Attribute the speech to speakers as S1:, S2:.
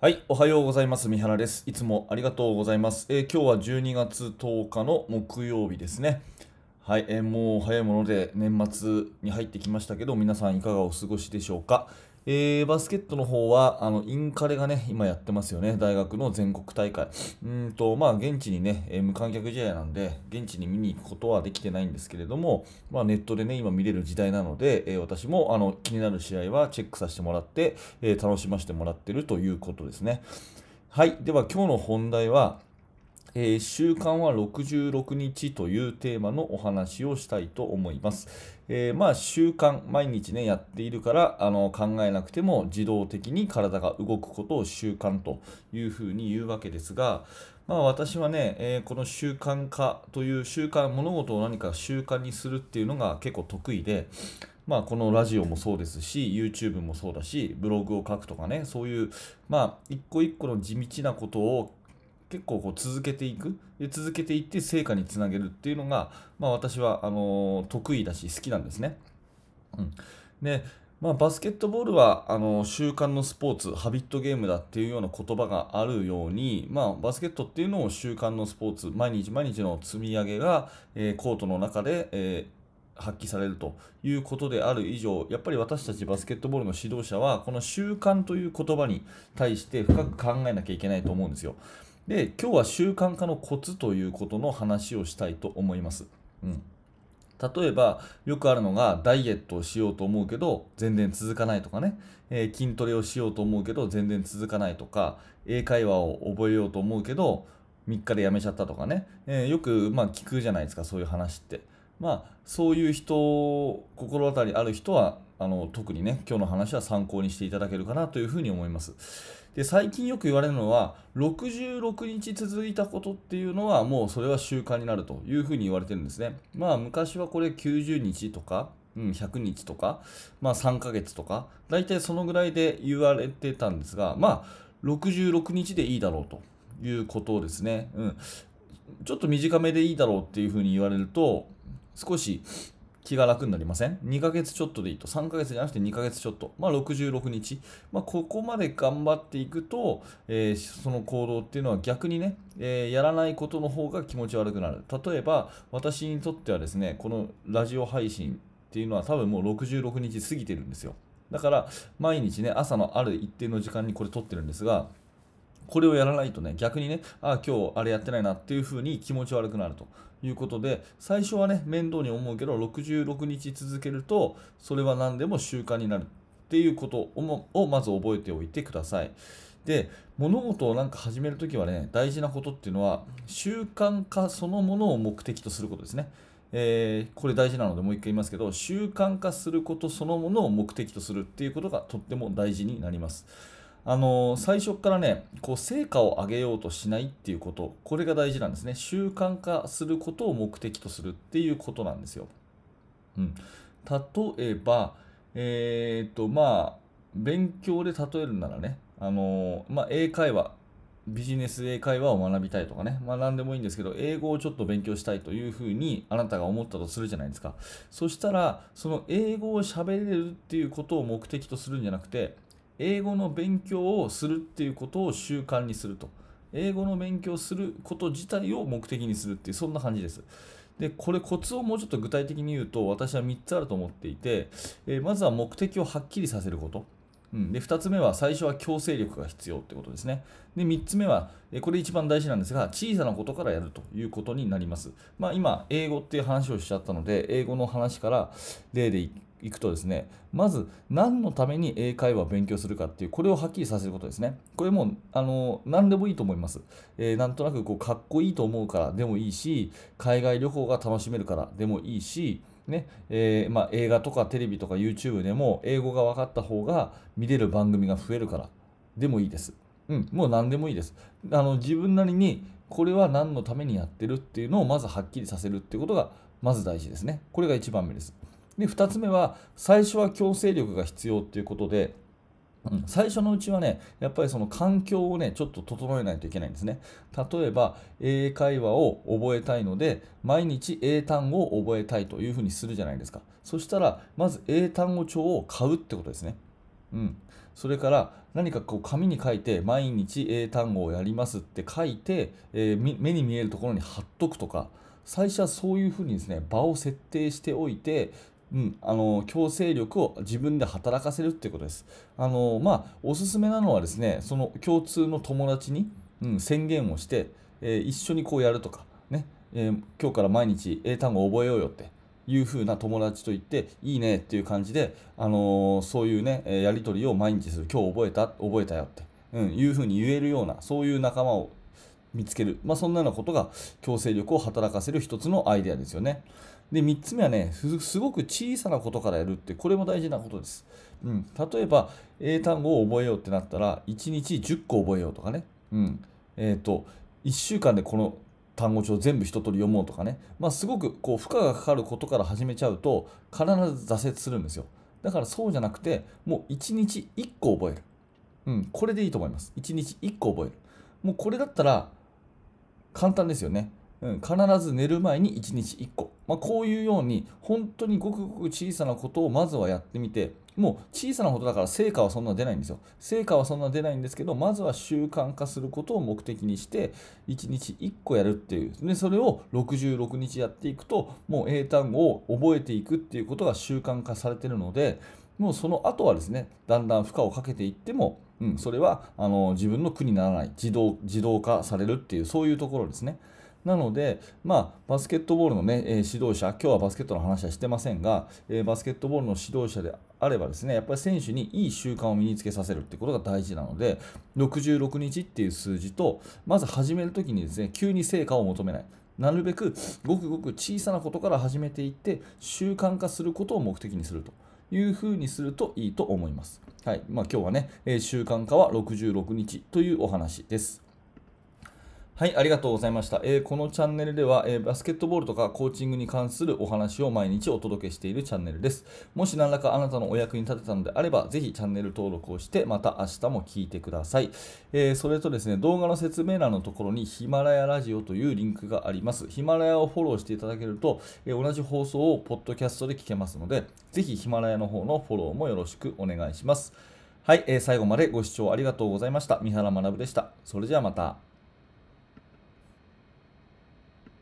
S1: はい、おはようございます。三原です。いつもありがとうございます。えー今日は12月10日の木曜日ですね。はい、えーもう早いもので年末に入ってきましたけど、皆さんいかがお過ごしでしょうか。えーバスケットの方はあのインカレがね今やってますよね。大学の全国大会。うんとまあ現地にね、えー無観客試合なんで現地に見に行くことはできてないんですけれども、まあ、ネットでね今見れる時代なので、えー私もあの気になる試合はチェックさせてもらって、え楽しませてもらってるということですね。はい。では今日の本題はえー習慣は66日というテーマのお話をしたいと思います。えーまあ習慣、毎日ね、やっているからあの考えなくても自動的に体が動くことを習慣というふうに言うわけですが、まあ私はね、えーこの習慣化という習慣、物事を何か習慣にするっていうのが結構得意で、まあ、このラジオもそうですし、YouTube もそうだし、ブログを書くとかね、そういう、まあ、一個一個の地道なことを結構こう続けていく？で続けていって成果につなげるっていうのが、まあ、私はあの得意だし好きなんですね。うん、で、まあ、バスケットボールはあの習慣のスポーツハビットゲームだっていうような言葉があるように、まあ、バスケットっていうのを習慣のスポーツ毎日毎日の積み上げが、えーコートの中で、えー発揮されるということである以上やっぱり私たちバスケットボールの指導者はこの習慣という言葉に対して深く考えなきゃいけないと思うんですよ。で今日は習慣化のコツということの話をしたいと思います。うん例えばよくあるのがダイエットをしようと思うけど全然続かないとかね、えー筋トレをしようと思うけど全然続かないとか英会話を覚えようと思うけど3日でやめちゃったとかね、えーよくまあ聞くじゃないですかそういう話って。まあそういう人心当たりある人はあの特にね今日の話は参考にしていただけるかなというふうに思います。で最近よく言われるのは66日続いたことっていうのはもうそれは習慣になるというふうに言われてるんですね。まあ昔はこれ90日とか、うん、100日とか、まあ、3ヶ月とか大体そのぐらいで言われてたんですがまあ66日でいいだろうということですね。うん、ちょっと短めでいいだろうっていうふうに言われると少し気が楽になりません ?2 ヶ月ちょっとでいいと。3ヶ月じゃなくて2ヶ月ちょっと。まあ66日。まあここまで頑張っていくと、えーその行動っていうのは逆にね、えーやらないことの方が気持ち悪くなる。例えば私にとってはですね、このラジオ配信っていうのは多分もう66日過ぎてるんですよ。だから毎日ね、朝のある一定の時間にこれ撮ってるんですが、これをやらないとね、逆にね、ああ、今日あれやってないなっていう風に気持ち悪くなるということで、最初はね、面倒に思うけど、66日続けると、それは何でも習慣になるっていうことをまず覚えておいてください。で、物事をなんか始めるときはね、大事なことっていうのは、習慣化そのものを目的とすることですね。えーこれ大事なのでもう一回言いますけど習慣化することそのものを目的とするっていうことがとっても大事になります。あの最初からねこう成果を上げようとしないっていうことこれが大事なんですね。習慣化することを目的とするっていうことなんですよ、うん、例えばえーっとまあ勉強で例えるならねあのまあ英会話ビジネス英会話を学びたいとかね、まあ何でもいいんですけど、英語をちょっと勉強したいというふうにあなたが思ったとするじゃないですか。そしたら、その英語を喋れるっていうことを目的とするんじゃなくて、英語の勉強をするっていうことを習慣にすると。英語の勉強すること自体を目的にするっていう、そんな感じです。で、これコツをもうちょっと具体的に言うと、私は3つあると思っていて、えーまずは目的をはっきりさせること。うん、で2つ目は最初は強制力が必要ってことですね。で3つ目は、これ一番大事なんですが、小さなことからやるということになります。まあ、今、英語っていう話をしちゃったので、英語の話から例でいくとですね、まず何のために英会話を勉強するかっていう、これをはっきりさせることですね。これもあの何でもいいと思います。えーなんとなくこうかっこいいと思うからでもいいし、海外旅行が楽しめるからでもいいし、ねえーまあ、映画とかテレビとか YouTube でも英語が分かった方が見れる番組が増えるからでもいいです。うん、もう何でもいいです。あの自分なりにこれは何のためにやってるっていうのをまずはっきりさせるっていうことがまず大事ですね。これが1番目です。で2つ目は最初は強制力が必要っていうことで最初のうちはね、やっぱりその環境をね、ちょっと整えないといけないんですね。例えば、英会話を覚えたいので、毎日英単語を覚えたいというふうにするじゃないですか。そしたら、まず英単語帳を買うってことですね。うん、それから何かこう紙に書いて毎日英単語をやりますって書いて、えー目に見えるところに貼っとくとか最初はそういうふうにですね場を設定しておいて、うん、あの強制力を自分で働かせるっていうことです。あのまあ、おすすめなのはですねその共通の友達に、うん、宣言をして、えー一緒にこうやるとかね、えー今日から毎日英単語を覚えようよっていう風な友達と言っていいねっていう感じで、あのーそういうねやり取りを毎日する今日覚えた覚えたよって、うん、いう風に言えるようなそういう仲間を見つける、まあ、そんなようなことが強制力を働かせる一つのアイデアですよね。で3つ目はねすごく小さなことからやるってこれも大事なことです。うん、例えば英単語を覚えようってなったら1日10個覚えようとかね、うん。えー、と1週間でこの単語帳全部一通り読もうとかね、まあ、すごくこう負荷がかかることから始めちゃうと必ず挫折するんですよ。だからそうじゃなくてもう1日1個覚える、うん、これでいいと思います。1日1個覚える。もうこれだったら簡単ですよね、うん、必ず寝る前に1日1個、まあ、こういうように本当にごくごく小さなことをまずはやってみてもう小さなことだから成果はそんな出ないんですよ成果はそんな出ないんですけどまずは習慣化することを目的にして1日1個やるっていうでそれを66日やっていくともう英単語を覚えていくっていうことが習慣化されてるのでもうその後はですねだんだん負荷をかけていっても、うん、それはあの自分の苦にならない自動自動化されるっていうそういうところですね。なので、まあ、バスケットボールの、ね、指導者、今日はバスケットの話はしてませんが、バスケットボールの指導者であればですね、やっぱり選手にいい習慣を身につけさせるってことが大事なので、66日っていう数字と、まず始めるときにですね、急に成果を求めない。なるべくごくごく小さなことから始めていって、習慣化することを目的にすると。いうふうにするといいと思います。はい。まあ今日はね、習慣化は66日というお話です。はい、ありがとうございました。えーこのチャンネルでは、えーバスケットボールとかコーチングに関するお話を毎日お届けしているチャンネルです。もし何らかあなたのお役に立てたのであれば、ぜひチャンネル登録をして、また明日も聞いてください。えーそれとですね、動画の説明欄のところにヒマラヤラジオというリンクがあります。ヒマラヤをフォローしていただけると、え同じ放送をポッドキャストで聞けますので、ぜひヒマラヤの方のフォローもよろしくお願いします。はい、えー最後までご視聴ありがとうございました。三原学でした。それじゃあまた。